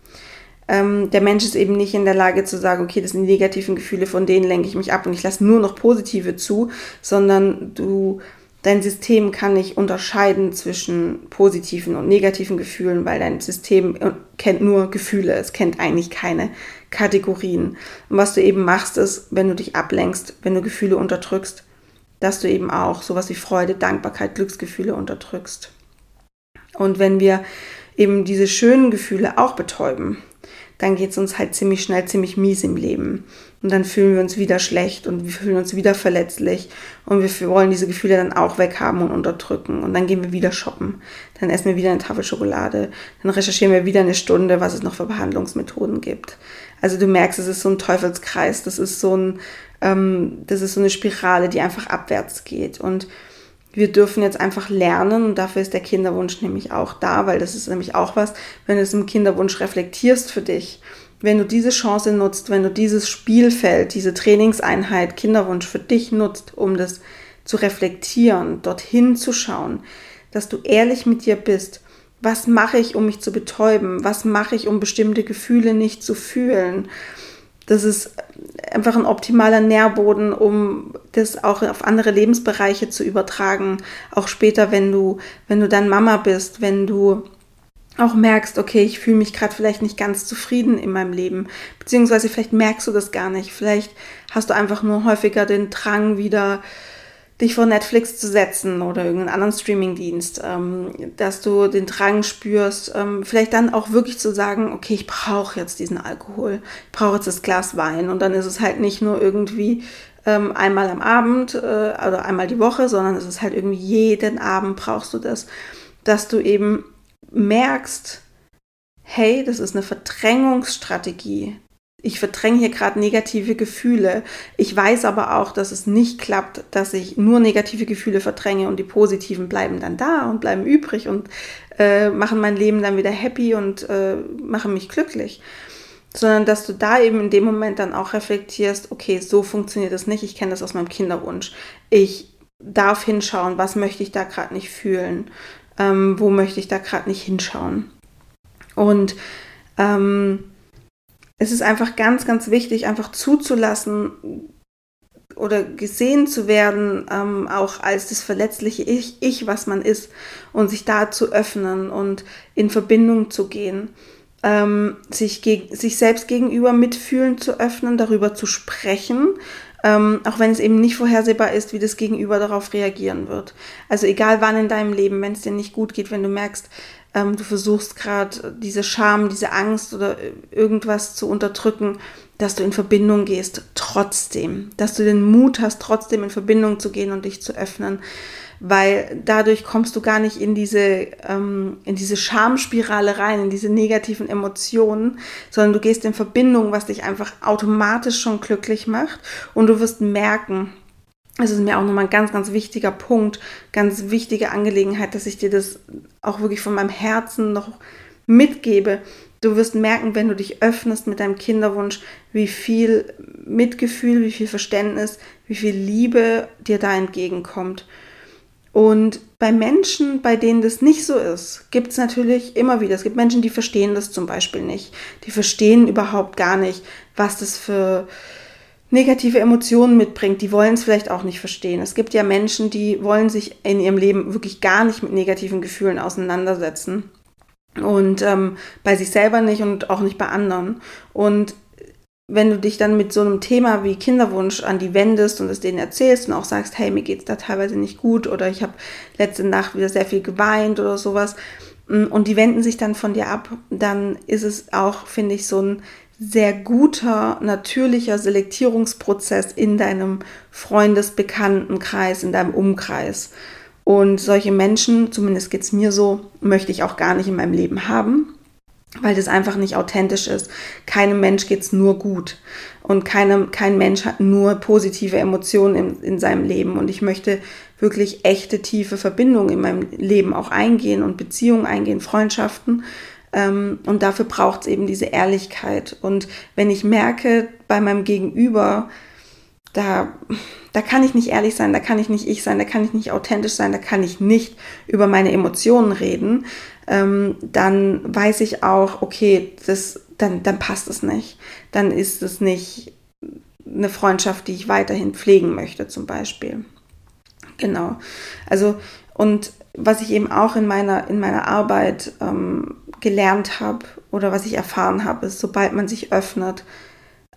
ähm, der Mensch ist eben nicht in der Lage zu sagen, okay, das sind die negativen Gefühle, von denen lenke ich mich ab und ich lasse nur noch positive zu, sondern du, dein System kann nicht unterscheiden zwischen positiven und negativen Gefühlen, weil dein System äh, kennt nur Gefühle, es kennt eigentlich keine Kategorien. Und was du eben machst, ist, wenn du dich ablenkst, wenn du Gefühle unterdrückst, dass du eben auch sowas wie Freude, Dankbarkeit, Glücksgefühle unterdrückst. Und wenn wir eben diese schönen Gefühle auch betäuben, dann geht es uns halt ziemlich schnell ziemlich mies im Leben. Und dann fühlen wir uns wieder schlecht und wir fühlen uns wieder verletzlich und wir wollen diese Gefühle dann auch weghaben und unterdrücken. Und dann gehen wir wieder shoppen. Dann essen wir wieder eine Tafel Schokolade. Dann recherchieren wir wieder eine Stunde, was es noch für Behandlungsmethoden gibt. Also du merkst, es ist so ein Teufelskreis. Das ist so ein, ähm, das ist so eine Spirale, die einfach abwärts geht. Und wir dürfen jetzt einfach lernen und dafür ist der Kinderwunsch nämlich auch da, weil das ist nämlich auch was, wenn du es im Kinderwunsch reflektierst für dich, wenn du diese Chance nutzt, wenn du dieses Spielfeld, diese Trainingseinheit Kinderwunsch für dich nutzt, um das zu reflektieren, dorthin zu schauen, dass du ehrlich mit dir bist. Was mache ich, um mich zu betäuben? Was mache ich, um bestimmte Gefühle nicht zu fühlen? Das ist einfach ein optimaler Nährboden, um das auch auf andere Lebensbereiche zu übertragen. Auch später, wenn du, wenn du dann Mama bist, wenn du auch merkst, okay, ich fühle mich gerade vielleicht nicht ganz zufrieden in meinem Leben, beziehungsweise vielleicht merkst du das gar nicht. Vielleicht hast du einfach nur häufiger den Drang, wieder dich vor Netflix zu setzen oder irgendeinen anderen Streamingdienst, ähm, dass du den Drang spürst, ähm, vielleicht dann auch wirklich zu sagen, okay, ich brauche jetzt diesen Alkohol, ich brauche jetzt das Glas Wein. Und dann ist es halt nicht nur irgendwie ähm, einmal am Abend äh, oder einmal die Woche, sondern es ist halt irgendwie jeden Abend brauchst du das, dass du eben merkst, hey, das ist eine Verdrängungsstrategie, ich verdränge hier gerade negative Gefühle. Ich weiß aber auch, dass es nicht klappt, dass ich nur negative Gefühle verdränge und die positiven bleiben dann da und bleiben übrig und äh, machen mein Leben dann wieder happy und äh, machen mich glücklich. Sondern dass du da eben in dem Moment dann auch reflektierst, okay, so funktioniert das nicht. Ich kenne das aus meinem Kinderwunsch. Ich darf hinschauen, was möchte ich da gerade nicht fühlen, ähm, wo möchte ich da gerade nicht hinschauen. Und ähm, es ist einfach ganz, ganz wichtig, einfach zuzulassen oder gesehen zu werden, ähm, auch als das verletzliche ich, ich, was man ist, und sich da zu öffnen und in Verbindung zu gehen, ähm, sich, sich selbst gegenüber mitfühlen zu öffnen, darüber zu sprechen, ähm, auch wenn es eben nicht vorhersehbar ist, wie das Gegenüber darauf reagieren wird. Also egal wann in deinem Leben, wenn es dir nicht gut geht, wenn du merkst, ähm, du versuchst gerade diese Scham, diese Angst oder irgendwas zu unterdrücken, dass du in Verbindung gehst, trotzdem, dass du den Mut hast, trotzdem in Verbindung zu gehen und dich zu öffnen. Weil dadurch kommst du gar nicht in diese, ähm, in diese Schamspirale rein, in diese negativen Emotionen, sondern du gehst in Verbindung, was dich einfach automatisch schon glücklich macht. Und du wirst merken, es ist mir auch nochmal ein ganz, ganz wichtiger Punkt, ganz wichtige Angelegenheit, dass ich dir das auch wirklich von meinem Herzen noch mitgebe. Du wirst merken, wenn du dich öffnest mit deinem Kinderwunsch, wie viel Mitgefühl, wie viel Verständnis, wie viel Liebe dir da entgegenkommt. Und bei Menschen, bei denen das nicht so ist, gibt es natürlich immer wieder, es gibt Menschen, die verstehen das zum Beispiel nicht. Die verstehen überhaupt gar nicht, was das für negative Emotionen mitbringt. Die wollen es vielleicht auch nicht verstehen. Es gibt ja Menschen, die wollen sich in ihrem Leben wirklich gar nicht mit negativen Gefühlen auseinandersetzen. Und ähm, bei sich selber nicht und auch nicht bei anderen. Und wenn du dich dann mit so einem Thema wie Kinderwunsch an die wendest und es denen erzählst und auch sagst, hey, mir geht's da teilweise nicht gut oder ich habe letzte Nacht wieder sehr viel geweint oder sowas mm, und die wenden sich dann von dir ab, dann ist es auch, finde ich, so ein sehr guter, natürlicher Selektierungsprozess in deinem Freundesbekanntenkreis, in deinem Umkreis. Und solche Menschen, zumindest geht's mir so, möchte ich auch gar nicht in meinem Leben haben weil das einfach nicht authentisch ist. Keinem Mensch geht's nur gut und keinem, kein Mensch hat nur positive Emotionen in, in seinem Leben und ich möchte wirklich echte, tiefe Verbindungen in meinem Leben auch eingehen und Beziehungen eingehen, Freundschaften ähm, und dafür braucht's eben diese Ehrlichkeit und wenn ich merke bei meinem Gegenüber, da, da kann ich nicht ehrlich sein, da kann ich nicht ich sein, da kann ich nicht authentisch sein, da kann ich nicht über meine Emotionen reden, ähm, dann weiß ich auch, okay, das, dann, dann passt es nicht. Dann ist es nicht eine Freundschaft, die ich weiterhin pflegen möchte, zum Beispiel. Genau. Also, und was ich eben auch in meiner, in meiner Arbeit ähm, gelernt habe oder was ich erfahren habe, ist, sobald man sich öffnet,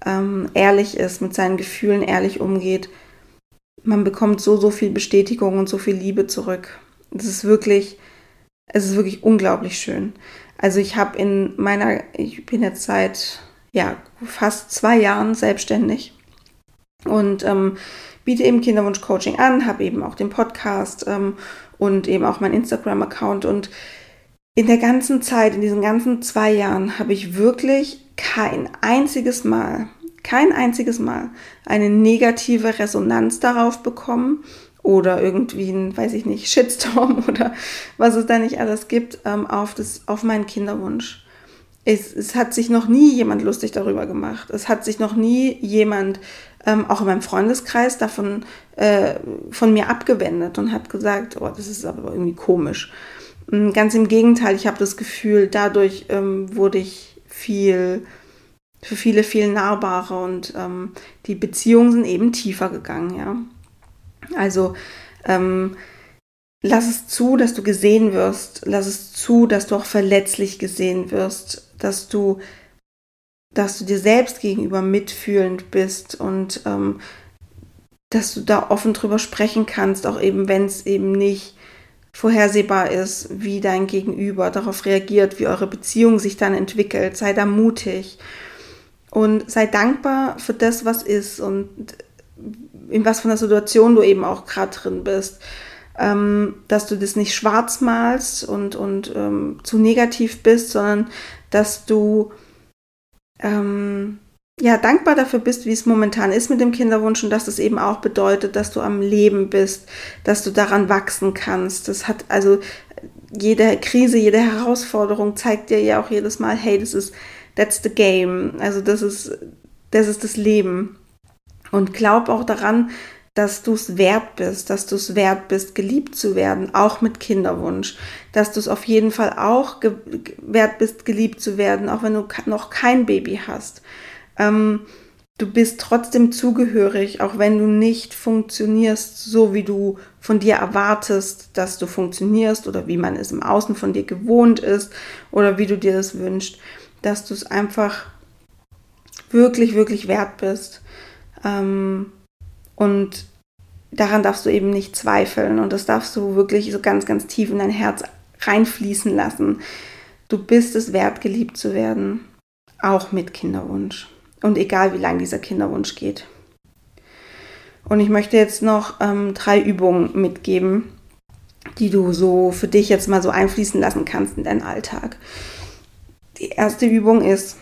ähm, ehrlich ist, mit seinen Gefühlen ehrlich umgeht, man bekommt so, so viel Bestätigung und so viel Liebe zurück. Das ist wirklich, es ist wirklich unglaublich schön. Also ich habe in meiner, ich bin jetzt seit ja fast zwei Jahren selbstständig und ähm, biete eben Kinderwunsch-Coaching an, habe eben auch den Podcast ähm, und eben auch mein Instagram-Account und in der ganzen Zeit, in diesen ganzen zwei Jahren, habe ich wirklich kein einziges Mal, kein einziges Mal eine negative Resonanz darauf bekommen oder irgendwie ein, weiß ich nicht, Shitstorm [LAUGHS] oder was es da nicht alles gibt, ähm, auf, das, auf meinen Kinderwunsch. Es, es hat sich noch nie jemand lustig darüber gemacht. Es hat sich noch nie jemand, ähm, auch in meinem Freundeskreis, davon äh, von mir abgewendet und hat gesagt, oh, das ist aber irgendwie komisch. Mm, ganz im Gegenteil, ich habe das Gefühl, dadurch ähm, wurde ich viel, für viele viel nahbarer und ähm, die Beziehungen sind eben tiefer gegangen, ja. Also ähm, lass es zu, dass du gesehen wirst, lass es zu, dass du auch verletzlich gesehen wirst, dass du, dass du dir selbst gegenüber mitfühlend bist und ähm, dass du da offen drüber sprechen kannst, auch eben wenn es eben nicht vorhersehbar ist, wie dein Gegenüber darauf reagiert, wie eure Beziehung sich dann entwickelt. Sei da mutig und sei dankbar für das, was ist und in was von der Situation du eben auch gerade drin bist. Ähm, dass du das nicht schwarz malst und, und ähm, zu negativ bist, sondern dass du ähm, ja, dankbar dafür bist, wie es momentan ist mit dem Kinderwunsch und dass das eben auch bedeutet, dass du am Leben bist, dass du daran wachsen kannst. Das hat also jede Krise, jede Herausforderung zeigt dir ja auch jedes Mal, hey, das ist, that's the game. Also das ist, das ist das Leben. Und glaub auch daran, dass du es wert bist, dass du es wert bist, geliebt zu werden, auch mit Kinderwunsch, dass du es auf jeden Fall auch wert bist, geliebt zu werden, auch wenn du noch kein Baby hast ähm, du bist trotzdem zugehörig, auch wenn du nicht funktionierst, so wie du von dir erwartest, dass du funktionierst oder wie man es im Außen von dir gewohnt ist oder wie du dir das wünschst, dass du es einfach wirklich, wirklich wert bist. Ähm, Und daran darfst du eben nicht zweifeln und das darfst du wirklich so ganz, ganz tief in dein Herz reinfließen lassen. Du bist es wert, geliebt zu werden, auch mit Kinderwunsch. Und egal, wie lang dieser Kinderwunsch geht. Und ich möchte jetzt noch ähm, drei Übungen mitgeben, die du so für dich jetzt mal so einfließen lassen kannst in deinen Alltag. Die erste Übung ist,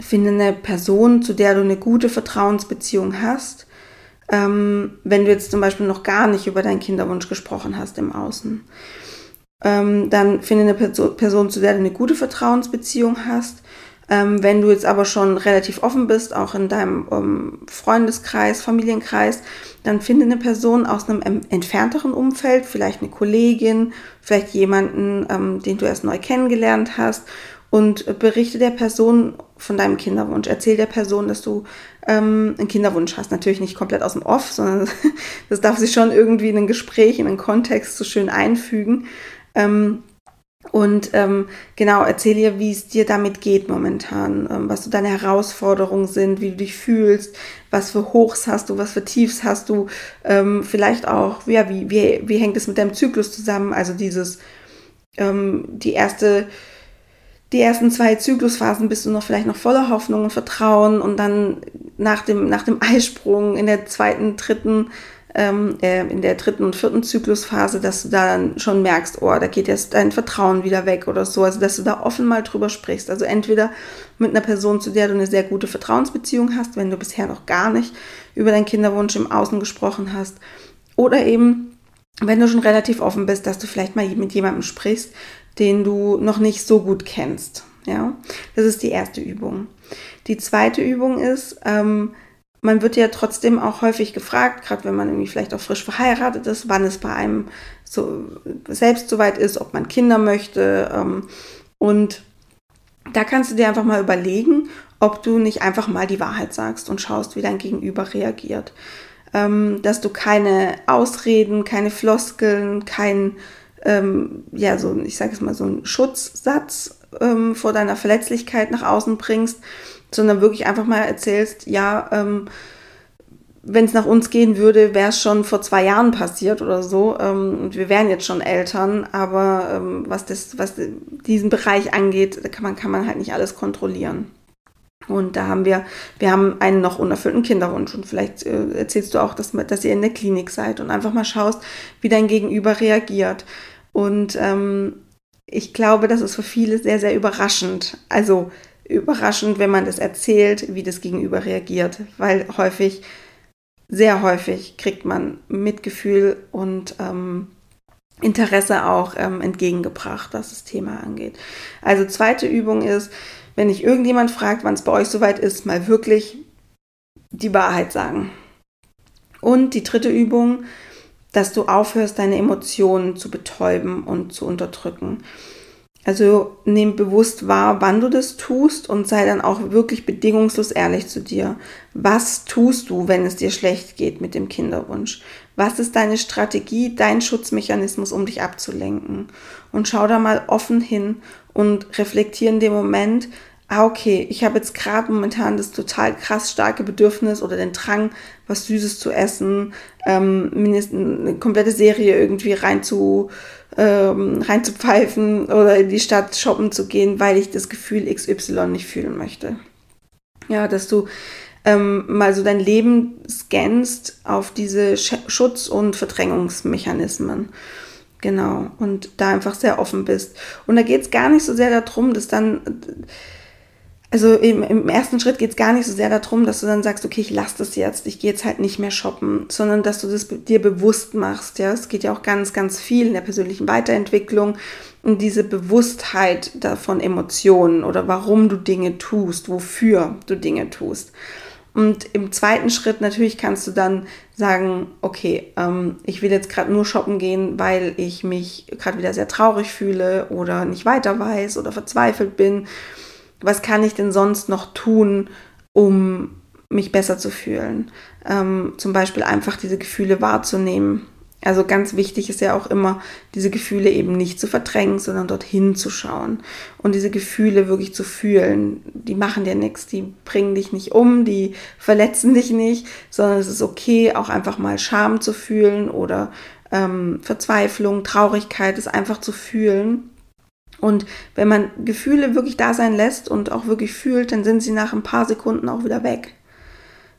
finde eine Person, zu der du eine gute Vertrauensbeziehung hast, ähm, wenn du jetzt zum Beispiel noch gar nicht über deinen Kinderwunsch gesprochen hast im Außen. Ähm, dann finde eine Person, Person, zu der du eine gute Vertrauensbeziehung hast ähm, wenn du jetzt aber schon relativ offen bist, auch in deinem ähm, Freundeskreis, Familienkreis, dann finde eine Person aus einem entfernteren Umfeld, vielleicht eine Kollegin, vielleicht jemanden, ähm, den du erst neu kennengelernt hast und berichte der Person von deinem Kinderwunsch. Erzähl der Person, dass du ähm, einen Kinderwunsch hast. Natürlich nicht komplett aus dem Off, sondern [LAUGHS] das darf sich schon irgendwie in ein Gespräch, in einen Kontext so schön einfügen. Ähm, und ähm, genau, erzähl ihr, wie es dir damit geht momentan, ähm, was so deine Herausforderungen sind, wie du dich fühlst, was für Hochs hast du, was für Tiefs hast du, ähm, vielleicht auch, ja, wie, wie, wie hängt es mit deinem Zyklus zusammen? Also dieses, ähm, die erste, die ersten zwei Zyklusphasen bist du noch vielleicht noch voller Hoffnung und Vertrauen und dann nach dem, nach dem Eisprung in der zweiten, dritten ähm, äh, in der dritten und vierten Zyklusphase, dass du da dann schon merkst, oh, da geht jetzt dein Vertrauen wieder weg oder so. Also, dass du da offen mal drüber sprichst. Also entweder mit einer Person, zu der du eine sehr gute Vertrauensbeziehung hast, wenn du bisher noch gar nicht über deinen Kinderwunsch im Außen gesprochen hast. Oder eben, wenn du schon relativ offen bist, dass du vielleicht mal mit jemandem sprichst, den du noch nicht so gut kennst. Ja, das ist die erste Übung. Die zweite Übung ist, ähm, man wird ja trotzdem auch häufig gefragt, gerade wenn man irgendwie vielleicht auch frisch verheiratet ist, wann es bei einem so selbst soweit ist, ob man Kinder möchte. Ähm, und da kannst du dir einfach mal überlegen, ob du nicht einfach mal die Wahrheit sagst und schaust, wie dein Gegenüber reagiert. Ähm, dass du keine Ausreden, keine Floskeln, kein, ähm, ja, so, ich sage es mal, so einen Schutzsatz ähm, vor deiner Verletzlichkeit nach außen bringst, sondern wirklich einfach mal erzählst, ja, ähm, wenn es nach uns gehen würde, wäre es schon vor zwei Jahren passiert oder so. Ähm, und wir wären jetzt schon Eltern, aber ähm, was, das, was diesen Bereich angeht, kann man, kann man halt nicht alles kontrollieren. Und da haben wir, wir haben einen noch unerfüllten Kinderwunsch und vielleicht äh, erzählst du auch, dass, dass ihr in der Klinik seid und einfach mal schaust, wie dein Gegenüber reagiert. Und ähm, ich glaube, das ist für viele sehr, sehr überraschend. Also überraschend, wenn man das erzählt, wie das Gegenüber reagiert, weil häufig, sehr häufig kriegt man Mitgefühl und ähm, Interesse auch ähm, entgegengebracht, was das Thema angeht. Also zweite Übung ist, wenn dich irgendjemand fragt, wann es bei euch soweit ist, mal wirklich die Wahrheit sagen. Und die dritte Übung, dass du aufhörst, deine Emotionen zu betäuben und zu unterdrücken. Also nimm bewusst wahr, wann du das tust und sei dann auch wirklich bedingungslos ehrlich zu dir. Was tust du, wenn es dir schlecht geht mit dem Kinderwunsch? Was ist deine Strategie, dein Schutzmechanismus, um dich abzulenken? Und schau da mal offen hin und reflektiere in dem Moment, ah, okay, ich habe jetzt gerade momentan das total krass starke Bedürfnis oder den Drang, was Süßes zu essen, ähm, mindestens eine komplette Serie irgendwie rein zu, ähm, rein zu pfeifen oder in die Stadt shoppen zu gehen, weil ich das Gefühl XY nicht fühlen möchte. Ja, dass du ähm, mal so dein Leben scannst auf diese Sch Schutz- und Verdrängungsmechanismen. Genau. Und da einfach sehr offen bist. Und da geht es gar nicht so sehr darum, dass dann also im, im ersten Schritt geht es gar nicht so sehr darum, dass du dann sagst, okay, ich lasse das jetzt, ich gehe jetzt halt nicht mehr shoppen, sondern dass du das dir bewusst machst. Ja, es geht ja auch ganz, ganz viel in der persönlichen Weiterentwicklung um diese Bewusstheit davon Emotionen oder warum du Dinge tust, wofür du Dinge tust. Und im zweiten Schritt natürlich kannst du dann sagen, okay, ähm, ich will jetzt gerade nur shoppen gehen, weil ich mich gerade wieder sehr traurig fühle oder nicht weiter weiß oder verzweifelt bin was kann ich denn sonst noch tun, um mich besser zu fühlen? Ähm, zum Beispiel einfach diese Gefühle wahrzunehmen Also ganz wichtig ist ja auch immer, diese Gefühle eben nicht zu verdrängen, sondern dorthin zu schauen und diese Gefühle wirklich zu fühlen. Die machen dir nichts, die bringen dich nicht um, die verletzen dich nicht, sondern es ist okay, auch einfach mal Scham zu fühlen oder ähm, Verzweiflung, Traurigkeit, es einfach zu fühlen. Und wenn man Gefühle wirklich da sein lässt und auch wirklich fühlt, dann sind sie nach ein paar Sekunden auch wieder weg.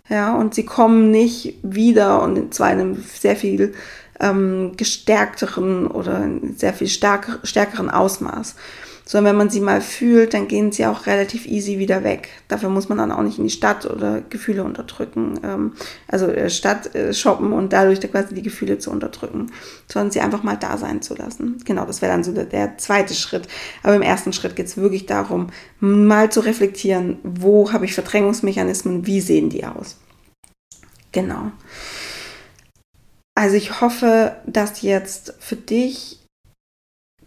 Ja, und sie kommen nicht wieder und zwar in einem sehr viel ähm, gestärkteren oder sehr viel stärker, stärkeren Ausmaß. Sondern wenn man sie mal fühlt, dann gehen sie auch relativ easy wieder weg. Dafür muss man dann auch nicht in die Stadt oder Gefühle unterdrücken, ähm, also äh, Stadt äh, shoppen und dadurch quasi die Gefühle zu unterdrücken, sondern sie einfach mal da sein zu lassen. Genau, das wäre dann so der, der, zweite Schritt. Aber im ersten Schritt geht es wirklich darum, mal zu reflektieren, wo habe ich Verdrängungsmechanismen, wie sehen die aus. Genau. Also ich hoffe, dass jetzt für dich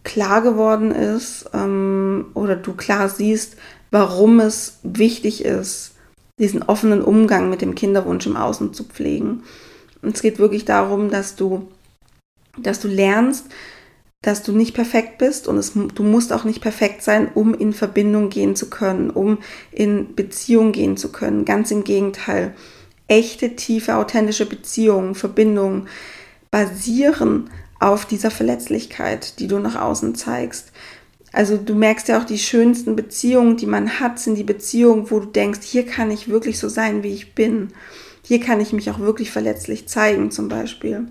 klar geworden ist ähm, oder du klar siehst, warum es wichtig ist, diesen offenen Umgang mit dem Kinderwunsch im Außen zu pflegen. Und es geht wirklich darum, dass du, dass du lernst, dass du nicht perfekt bist und es, du musst auch nicht perfekt sein, um in Verbindung gehen zu können, um in Beziehung gehen zu können. Ganz im Gegenteil echte, tiefe, authentische Beziehungen, Verbindungen basieren auf dieser Verletzlichkeit, die du nach außen zeigst. Also du merkst ja auch, die schönsten Beziehungen, die man hat, sind die Beziehungen, wo du denkst, hier kann ich wirklich so sein, wie ich bin. Hier kann ich mich auch wirklich verletzlich zeigen, zum Beispiel.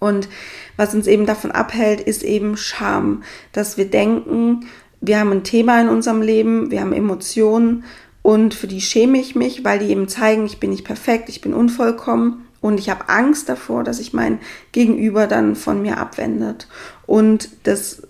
Und was uns eben davon abhält, ist eben Scham, dass wir denken, wir haben ein Thema in unserem Leben, wir haben Emotionen und für die schäme ich mich, weil die eben zeigen, ich bin nicht perfekt, ich bin unvollkommen und ich habe Angst davor, dass sich mein Gegenüber dann von mir abwendet. Und das,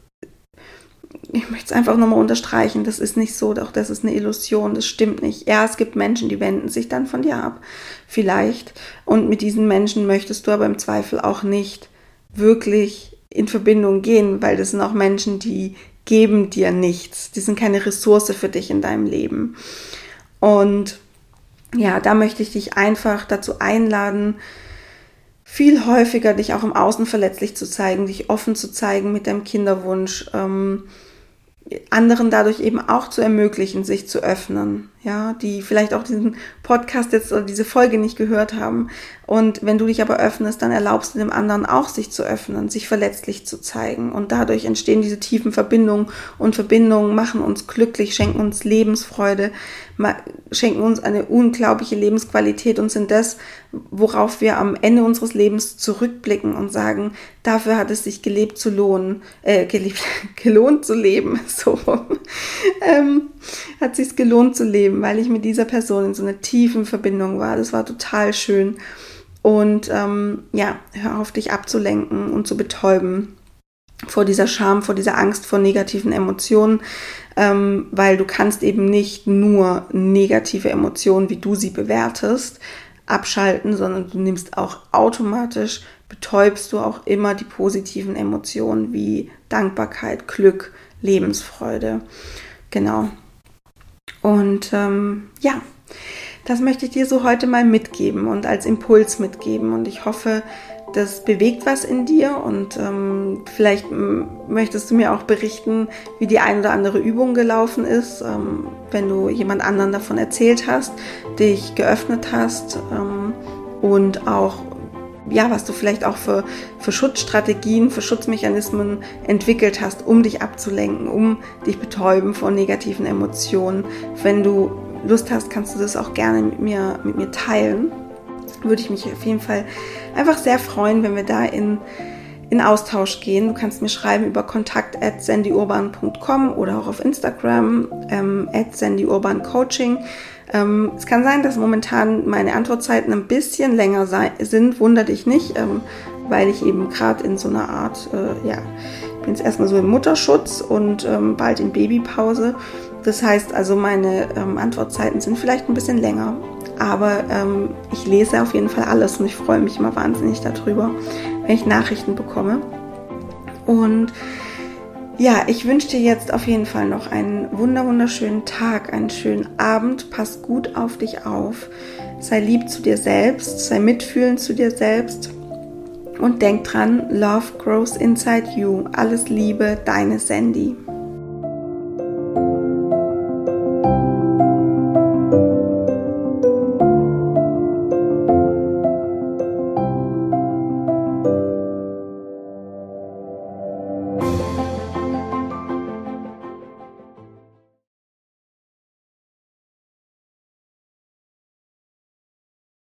ich möchte es einfach nochmal unterstreichen, das ist nicht so, doch das ist eine Illusion, das stimmt nicht. Ja, es gibt Menschen, die wenden sich dann von dir ab, vielleicht. Und mit diesen Menschen möchtest du aber im Zweifel auch nicht wirklich in Verbindung gehen, weil das sind auch Menschen, die geben dir nichts. Die sind keine Ressource für dich in deinem Leben. Und ja, da möchte ich dich einfach dazu einladen, viel häufiger dich auch im Außen verletzlich zu zeigen, dich offen zu zeigen mit deinem Kinderwunsch, ähm, anderen dadurch eben auch zu ermöglichen, sich zu öffnen, ja, die vielleicht auch diesen Podcast jetzt oder diese Folge nicht gehört haben. Und wenn du dich aber öffnest, dann erlaubst du dem anderen auch, sich zu öffnen, sich verletzlich zu zeigen. Und dadurch entstehen diese tiefen Verbindungen und Verbindungen machen uns glücklich, schenken uns Lebensfreude, schenken uns eine unglaubliche Lebensqualität und sind das, worauf wir am Ende unseres Lebens zurückblicken und sagen, dafür hat es sich gelebt zu lohnen, äh, gelebt, [LAUGHS] gelohnt zu leben, [LAUGHS] so, ähm, hat sich gelohnt zu leben, weil ich mit dieser Person in so einer tiefen Verbindung war. Das war total schön. Und ähm, ja, hör auf dich abzulenken und zu betäuben vor dieser Scham, vor dieser Angst, vor negativen Emotionen, ähm, weil du kannst eben nicht nur negative Emotionen, wie du sie bewertest, abschalten, sondern du nimmst auch automatisch, betäubst du auch immer die positiven Emotionen wie Dankbarkeit, Glück, Lebensfreude. Genau. Und ähm, ja, das möchte ich dir so heute mal mitgeben und als Impuls mitgeben. Und ich hoffe, das bewegt was in dir und ähm, vielleicht möchtest du mir auch berichten, wie die ein oder andere Übung gelaufen ist, ähm, wenn du jemand anderen davon erzählt hast, dich geöffnet hast ähm, und auch ja, was du vielleicht auch für, für Schutzstrategien, für Schutzmechanismen entwickelt hast, um dich abzulenken, um dich betäuben von negativen Emotionen. Wenn du Lust hast, kannst du das auch gerne mit mir, mit mir teilen würde ich mich auf jeden Fall einfach sehr freuen, wenn wir da in, in Austausch gehen. Du kannst mir schreiben über kontakt at sandyurban.com oder auch auf Instagram ähm, at sandyurbancoaching. Ähm, es kann sein, dass momentan meine Antwortzeiten ein bisschen länger sind, wunder dich nicht, ähm, weil ich eben gerade in so einer Art, äh, ja, ich bin jetzt erstmal so im Mutterschutz und ähm, bald in Babypause. Das heißt also, meine ähm, Antwortzeiten sind vielleicht ein bisschen länger. Aber ähm, ich lese auf jeden Fall alles und ich freue mich immer wahnsinnig darüber, wenn ich Nachrichten bekomme. Und ja, ich wünsche dir jetzt auf jeden Fall noch einen wunderschönen Tag, einen schönen Abend. Pass gut auf dich auf. Sei lieb zu dir selbst, sei mitfühlend zu dir selbst. Und denk dran, Love grows inside you. Alles Liebe, deine Sandy.